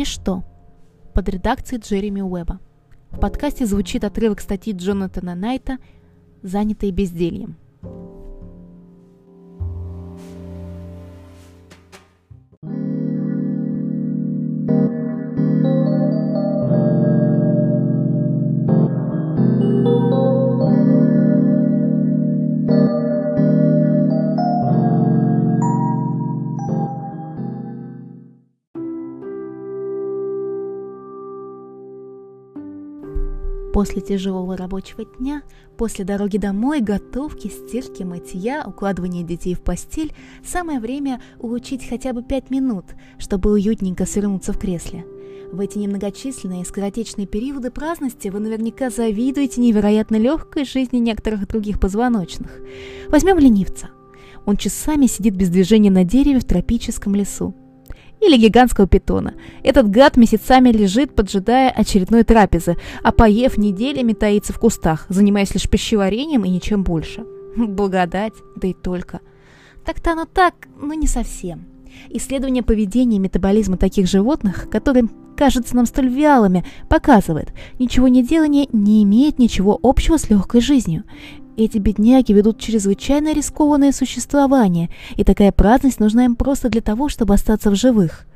Ничто. Под редакцией Джереми Уэба. В подкасте звучит отрывок статьи Джонатана Найта «Занятые бездельем». После тяжелого рабочего дня, после дороги домой, готовки, стирки, мытья, укладывания детей в постель, самое время улучить хотя бы пять минут, чтобы уютненько свернуться в кресле. В эти немногочисленные скоротечные периоды праздности вы наверняка завидуете невероятно легкой жизни некоторых других позвоночных. Возьмем ленивца. Он часами сидит без движения на дереве в тропическом лесу или гигантского питона. Этот гад месяцами лежит, поджидая очередной трапезы, а поев неделями таится в кустах, занимаясь лишь пищеварением и ничем больше. Благодать, да и только. Так-то оно так, но не совсем. Исследование поведения и метаболизма таких животных, которые кажутся нам столь вялыми, показывает, ничего не делание не имеет ничего общего с легкой жизнью. Эти бедняги ведут чрезвычайно рискованное существование, и такая праздность нужна им просто для того, чтобы остаться в живых.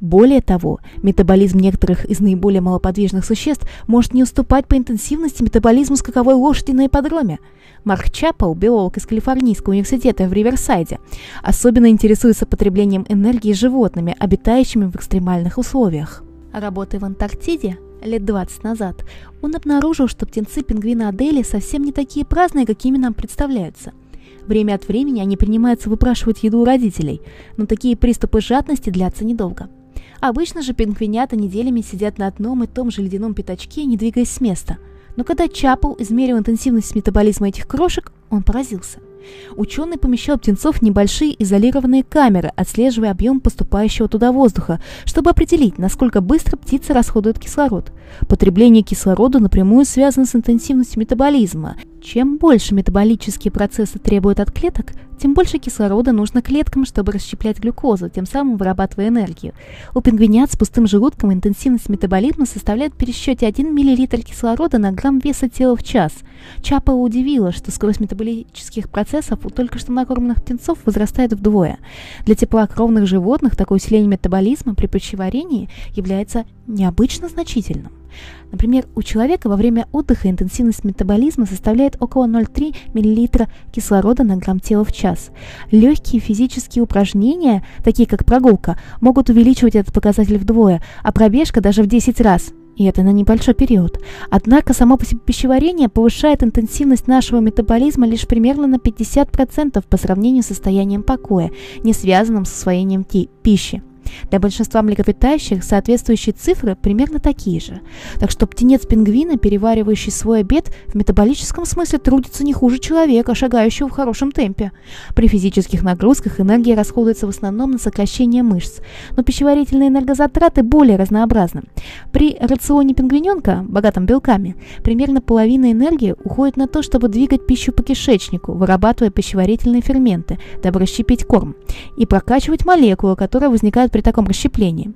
Более того, метаболизм некоторых из наиболее малоподвижных существ может не уступать по интенсивности метаболизму скаковой лошади на ипподроме. Марк Чаппел, биолог из Калифорнийского университета в Риверсайде, особенно интересуется потреблением энергии животными, обитающими в экстремальных условиях. Работая в Антарктиде, лет 20 назад, он обнаружил, что птенцы пингвина Адели совсем не такие праздные, какими нам представляются. Время от времени они принимаются выпрашивать еду у родителей, но такие приступы жадности длятся недолго. Обычно же пингвинята неделями сидят на одном и том же ледяном пятачке, не двигаясь с места. Но когда Чапл измерил интенсивность метаболизма этих крошек, он поразился – Ученый помещал птенцов в небольшие изолированные камеры, отслеживая объем поступающего туда воздуха, чтобы определить, насколько быстро птицы расходуют кислород. Потребление кислорода напрямую связано с интенсивностью метаболизма. Чем больше метаболические процессы требуют от клеток, тем больше кислорода нужно клеткам, чтобы расщеплять глюкозу, тем самым вырабатывая энергию. У пингвинят с пустым желудком интенсивность метаболизма составляет в пересчете 1 мл кислорода на грамм веса тела в час. Чапа удивила, что скорость метаболических процессов у только что накормленных птенцов возрастает вдвое. Для теплокровных животных такое усиление метаболизма при пищеварении является необычно значительным. Например, у человека во время отдыха интенсивность метаболизма составляет около 0,3 мл кислорода на грамм тела в час. Легкие физические упражнения, такие как прогулка, могут увеличивать этот показатель вдвое, а пробежка даже в 10 раз. И это на небольшой период. Однако само по себе пищеварение повышает интенсивность нашего метаболизма лишь примерно на 50% по сравнению с состоянием покоя, не связанным с освоением пищи. Для большинства млекопитающих соответствующие цифры примерно такие же. Так что птенец пингвина, переваривающий свой обед, в метаболическом смысле трудится не хуже человека, шагающего в хорошем темпе. При физических нагрузках энергия расходуется в основном на сокращение мышц, но пищеварительные энергозатраты более разнообразны. При рационе пингвиненка, богатом белками, примерно половина энергии уходит на то, чтобы двигать пищу по кишечнику, вырабатывая пищеварительные ферменты, дабы расщепить корм, и прокачивать молекулы, которые возникают при таком расщеплении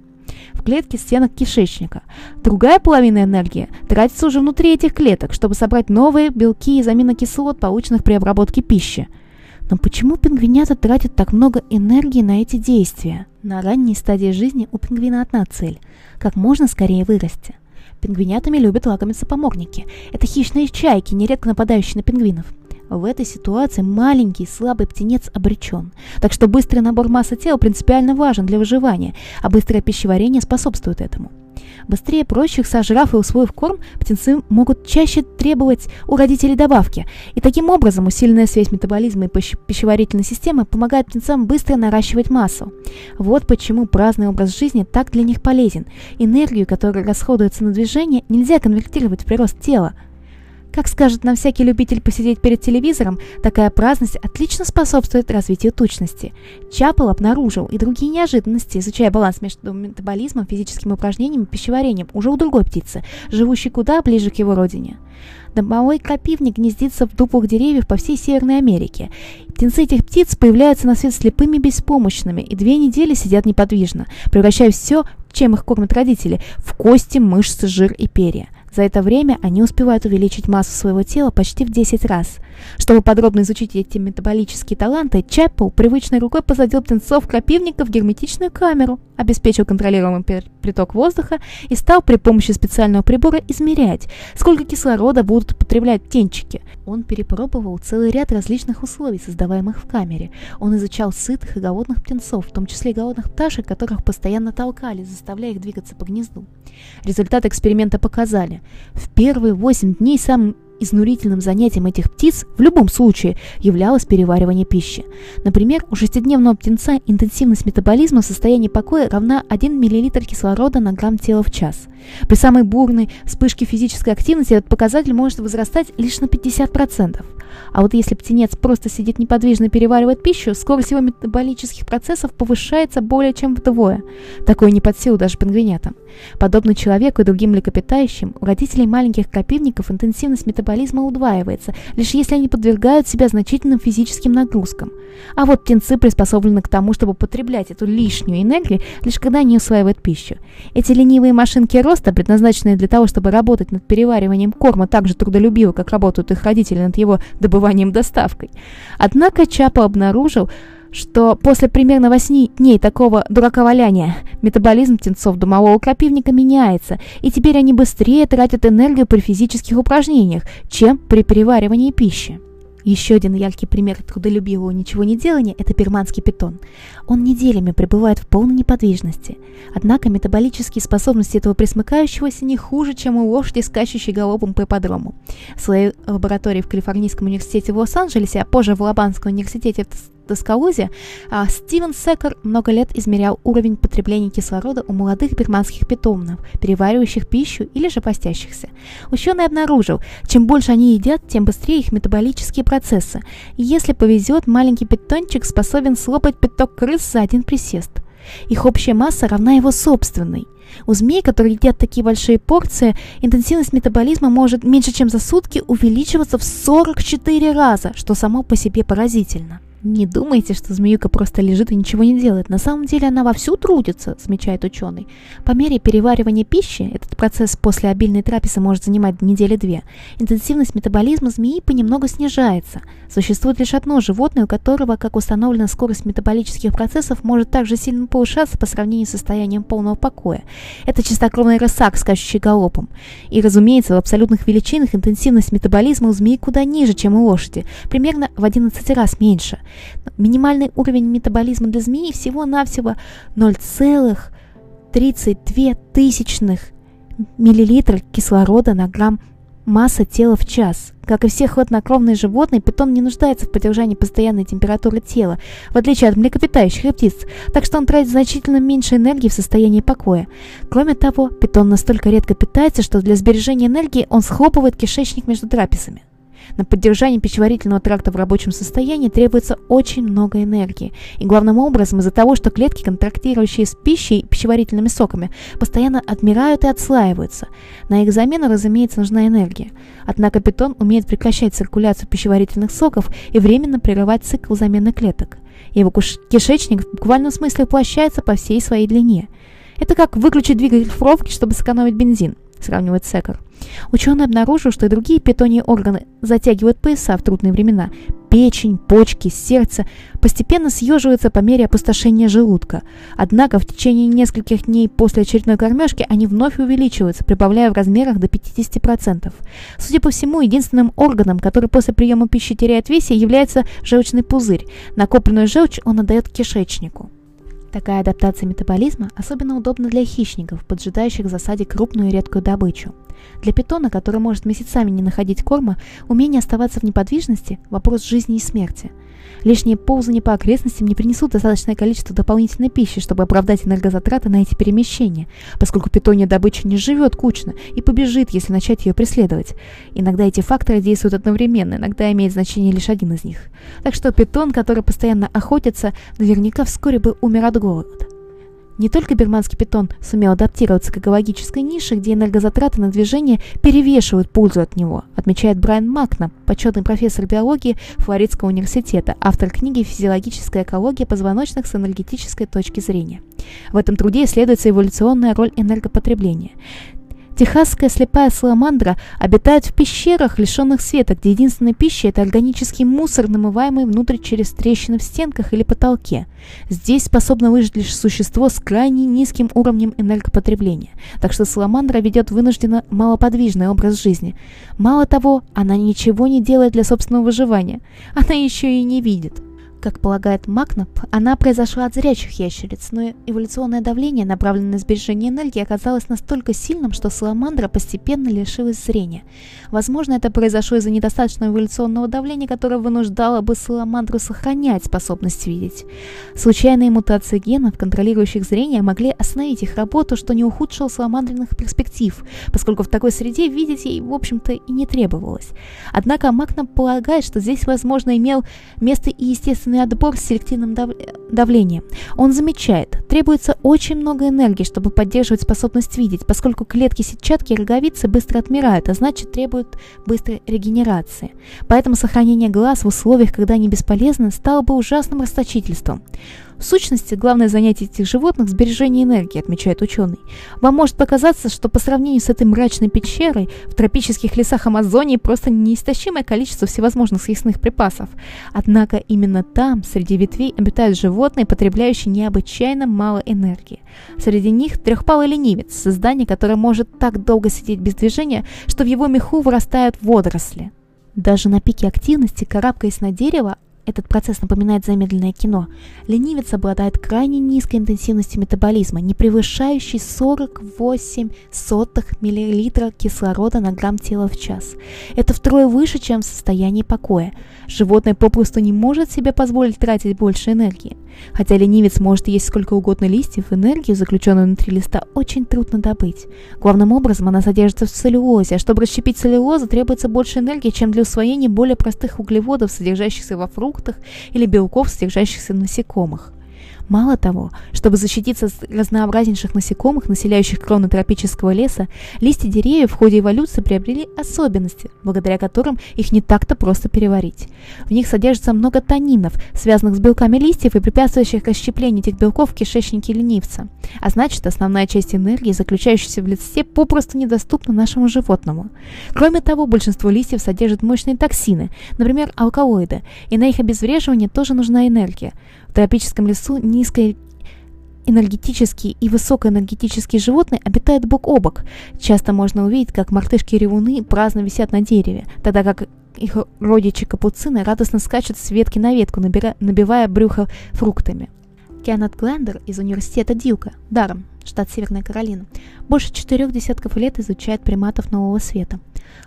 в клетке стенок кишечника. Другая половина энергии тратится уже внутри этих клеток, чтобы собрать новые белки из аминокислот, полученных при обработке пищи. Но почему пингвинята тратят так много энергии на эти действия? На ранней стадии жизни у пингвина одна цель – как можно скорее вырасти. Пингвинятами любят лакомиться поморники. Это хищные чайки, нередко нападающие на пингвинов. В этой ситуации маленький слабый птенец обречен. Так что быстрый набор массы тела принципиально важен для выживания, а быстрое пищеварение способствует этому. Быстрее прочих, сожрав и усвоив корм, птенцы могут чаще требовать у родителей добавки. И таким образом усиленная связь метаболизма и пищеварительной системы помогает птенцам быстро наращивать массу. Вот почему праздный образ жизни так для них полезен. Энергию, которая расходуется на движение, нельзя конвертировать в прирост тела – Как скажет нам всякий любитель посидеть перед телевизором, такая праздность отлично способствует развитию тучности. Чапел обнаружил и другие неожиданности, изучая баланс между метаболизмом, физическими упражнениями и пищеварением уже у другой птицы, живущей куда ближе к его родине. Домовой крапивник гнездится в дуплах деревьев по всей Северной Америке. Птенцы этих птиц появляются на свет слепыми и беспомощными и две недели сидят неподвижно, превращая все, чем их кормят родители, в кости, мышцы, жир и перья. За это время они успевают увеличить массу своего тела почти в 10 раз. Чтобы подробно изучить эти метаболические таланты, Чаппел привычной рукой посадил птенцов крапивника в герметичную камеру, обеспечил контролируемый приток воздуха и стал при помощи специального прибора измерять, сколько кислорода будут потреблять птенчики. Он перепробовал целый ряд различных условий, создаваемых в камере. Он изучал сытых и голодных птенцов, в том числе и голодных пташек, которых постоянно толкали, заставляя их двигаться по гнезду. Результаты эксперимента показали, в первые 8 дней самым Изнурительным занятием этих птиц в любом случае являлось переваривание пищи. Например, у шестидневного птенца интенсивность метаболизма в состоянии покоя равна 1 мл кислорода на грамм тела в час. При самой бурной вспышке физической активности этот показатель может возрастать лишь на 50%. А вот если птенец просто сидит неподвижно и переваривает пищу, скорость его метаболических процессов повышается более чем вдвое. Такое не под силу даже пингвинятам. Подобно человеку и другим млекопитающим, у родителей маленьких крапивников интенсивность метаболизма удваивается, лишь если они подвергают себя значительным физическим нагрузкам. А вот птенцы приспособлены к тому, чтобы потреблять эту лишнюю энергию, лишь когда они усваивают пищу. Эти ленивые машинки роста, предназначенные для того, чтобы работать над перевариванием корма так же трудолюбиво, как работают их родители над его добыванием доставкой. Однако Чапа обнаружил, что после примерно 8 дней такого дураковаляния метаболизм птенцов домового крапивника меняется, и теперь они быстрее тратят энергию при физических упражнениях, чем при переваривании пищи. Еще один яркий пример трудолюбивого ничего не делания – это перманский питон. Он неделями пребывает в полной неподвижности. Однако метаболические способности этого присмыкающегося не хуже, чем у лошади, скачущей галопом по ипподрому. В своей лаборатории в Калифорнийском университете в Лос-Анджелесе, а позже в Алабамском университете в Тоскалузе, а Стивен Секер много лет измерял уровень потребления кислорода у молодых бирманских питомцев, переваривающих пищу или же постящихся. Ученый обнаружил, чем больше они едят, тем быстрее их метаболические процессы. Если повезет, маленький питончик способен слопать пяток крыс за один присест. Их общая масса равна его собственной. У змей, которые едят такие большие порции, интенсивность метаболизма может меньше чем за сутки увеличиваться в 44 раза, что само по себе поразительно. Не думайте, что змеюка просто лежит и ничего не делает. На самом деле она вовсю трудится, замечает ученый. По мере переваривания пищи, этот процесс после обильной трапезы может занимать недели две, интенсивность метаболизма змеи понемногу снижается. Существует лишь одно животное, у которого, как установлена скорость метаболических процессов, может также сильно повышаться по сравнению с состоянием полного покоя. Это чистокровный рысак, скачущий галопом. И, разумеется, в абсолютных величинах интенсивность метаболизма у змеи куда ниже, чем у лошади, примерно в 11 раз меньше. Минимальный уровень метаболизма для змеи всего-навсего 0,32 тысячных миллилитра кислорода на грамм масса тела в час. Как и все хладнокровные животные, питон не нуждается в поддержании постоянной температуры тела, в отличие от млекопитающих и птиц, так что он тратит значительно меньше энергии в состоянии покоя. Кроме того, питон настолько редко питается, что для сбережения энергии он схлопывает кишечник между трапезами. На поддержание пищеварительного тракта в рабочем состоянии требуется очень много энергии. И главным образом из-за того, что клетки, контрактирующие с пищей и пищеварительными соками, постоянно отмирают и отслаиваются. На их замену, разумеется, нужна энергия. Однако питон умеет прекращать циркуляцию пищеварительных соков и временно прерывать цикл замены клеток. Его кишечник в буквальном смысле воплощается по всей своей длине. Это как выключить двигатель в пробке, чтобы сэкономить бензин сравнивает Секер. Ученые обнаружили, что и другие питоньи органы затягивают пояса в трудные времена. Печень, почки, сердце постепенно съеживаются по мере опустошения желудка. Однако в течение нескольких дней после очередной кормежки они вновь увеличиваются, прибавляя в размерах до 50%. Судя по всему, единственным органом, который после приема пищи теряет весе, является желчный пузырь. Накопленную желчь он отдает кишечнику. Такая адаптация метаболизма особенно удобна для хищников, поджидающих в засаде крупную и редкую добычу. Для питона, который может месяцами не находить корма, умение оставаться в неподвижности – вопрос жизни и смерти. Лишние ползания по окрестностям не принесут достаточное количество дополнительной пищи, чтобы оправдать энергозатраты на эти перемещения, поскольку питонья добыча не живет кучно и побежит, если начать ее преследовать. Иногда эти факторы действуют одновременно, иногда имеет значение лишь один из них. Так что питон, который постоянно охотится, наверняка вскоре бы умер от голода. Не только бирманский питон сумел адаптироваться к экологической нише, где энергозатраты на движение перевешивают пользу от него, отмечает Брайан Макна, почетный профессор биологии Флоридского университета, автор книги «Физиологическая экология позвоночных с энергетической точки зрения». В этом труде исследуется эволюционная роль энергопотребления. Техасская слепая саламандра обитает в пещерах, лишенных света, где единственная пища – это органический мусор, намываемый внутрь через трещины в стенках или потолке. Здесь способно выжить лишь существо с крайне низким уровнем энергопотребления, так что саламандра ведет вынужденно малоподвижный образ жизни. Мало того, она ничего не делает для собственного выживания, она еще и не видит. Как полагает Макнап, она произошла от зрячих ящериц, но эволюционное давление, направленное на сбережение энергии, оказалось настолько сильным, что саламандра постепенно лишилась зрения. Возможно, это произошло из-за недостаточного эволюционного давления, которое вынуждало бы саламандру сохранять способность видеть. Случайные мутации генов, контролирующих зрение, могли остановить их работу, что не ухудшило саламандренных перспектив, поскольку в такой среде видеть ей, в общем-то, и не требовалось. Однако Макнап полагает, что здесь, возможно, имел место и естественный естественный отбор с селективным дав... давлением. Он замечает, требуется очень много энергии, чтобы поддерживать способность видеть, поскольку клетки сетчатки и роговицы быстро отмирают, а значит требуют быстрой регенерации. Поэтому сохранение глаз в условиях, когда они бесполезны, стало бы ужасным расточительством. В сущности, главное занятие этих животных – сбережение энергии, отмечает ученый. Вам может показаться, что по сравнению с этой мрачной пещерой в тропических лесах Амазонии просто неистощимое количество всевозможных съестных припасов. Однако именно там, среди ветвей, обитают животные, потребляющие необычайно мало энергии. Среди них трехпалый ленивец, создание, которое может так долго сидеть без движения, что в его меху вырастают водоросли. Даже на пике активности, карабкаясь на дерево, этот процесс напоминает замедленное кино. Ленивец обладает крайне низкой интенсивностью метаболизма, не превышающей 48 сотых миллилитра кислорода на грамм тела в час. Это втрое выше, чем в состоянии покоя. Животное попросту не может себе позволить тратить больше энергии. Хотя ленивец может есть сколько угодно листьев, энергию, заключенную внутри листа, очень трудно добыть. Главным образом она содержится в целлюлозе, а чтобы расщепить целлюлозу, требуется больше энергии, чем для усвоения более простых углеводов, содержащихся во фруктах или белков, содержащихся в насекомых. Мало того, чтобы защититься от разнообразнейших насекомых, населяющих кроны тропического леса, листья деревьев в ходе эволюции приобрели особенности, благодаря которым их не так-то просто переварить. В них содержится много танинов, связанных с белками листьев и препятствующих расщеплению этих белков в кишечнике ленивца. А значит, основная часть энергии, заключающаяся в листе, попросту недоступна нашему животному. Кроме того, большинство листьев содержит мощные токсины, например, алкалоиды, и на их обезвреживание тоже нужна энергия. В тропическом лесу низкоэнергетические и высокоэнергетические животные обитают бок о бок. Часто можно увидеть, как мартышки-ревуны праздно висят на дереве, тогда как их родичи-капуцины радостно скачут с ветки на ветку, набира... набивая брюхо фруктами. Кеннет Глендер из университета Дьюка, Даром, штат Северная Каролина, больше четырех десятков лет изучает приматов нового света.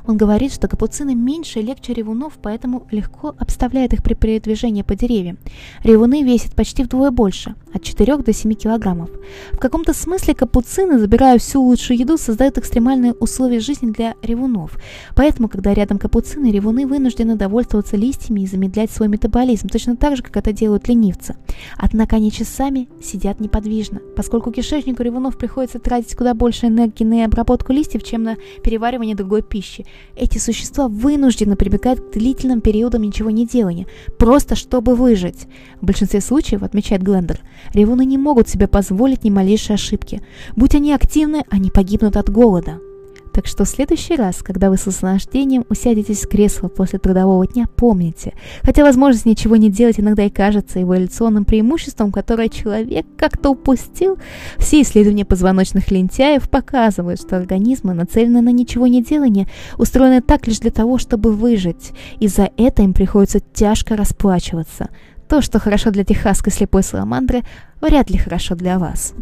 Он говорит, что капуцины меньше и легче ревунов, поэтому легко обставляет их при передвижении по деревьям. Ревуны весят почти вдвое больше, от 4 до 7 килограммов. В каком-то смысле капуцины, забирая всю лучшую еду, создают экстремальные условия жизни для ревунов. Поэтому, когда рядом капуцины, ревуны вынуждены довольствоваться листьями и замедлять свой метаболизм, точно так же, как это делают ленивцы. Однако они часами сидят неподвижно, поскольку кишечнику ревунов приходится тратить куда больше энергии на обработку листьев, чем на переваривание другой пищи. Эти существа вынуждены прибегать к длительным периодам ничего не делания, просто чтобы выжить. В большинстве случаев, отмечает Глендер, ревуны не могут себе позволить ни малейшей ошибки. Будь они активны, они погибнут от голода. Так что в следующий раз, когда вы с наслаждением усядетесь в кресло после трудового дня, помните, хотя возможность ничего не делать иногда и кажется эволюционным преимуществом, которое человек как-то упустил, все исследования позвоночных лентяев показывают, что организмы, нацеленные на ничего не делание, устроены так лишь для того, чтобы выжить, и за это им приходится тяжко расплачиваться. То, что хорошо для техасской слепой саламандры, вряд ли хорошо для вас.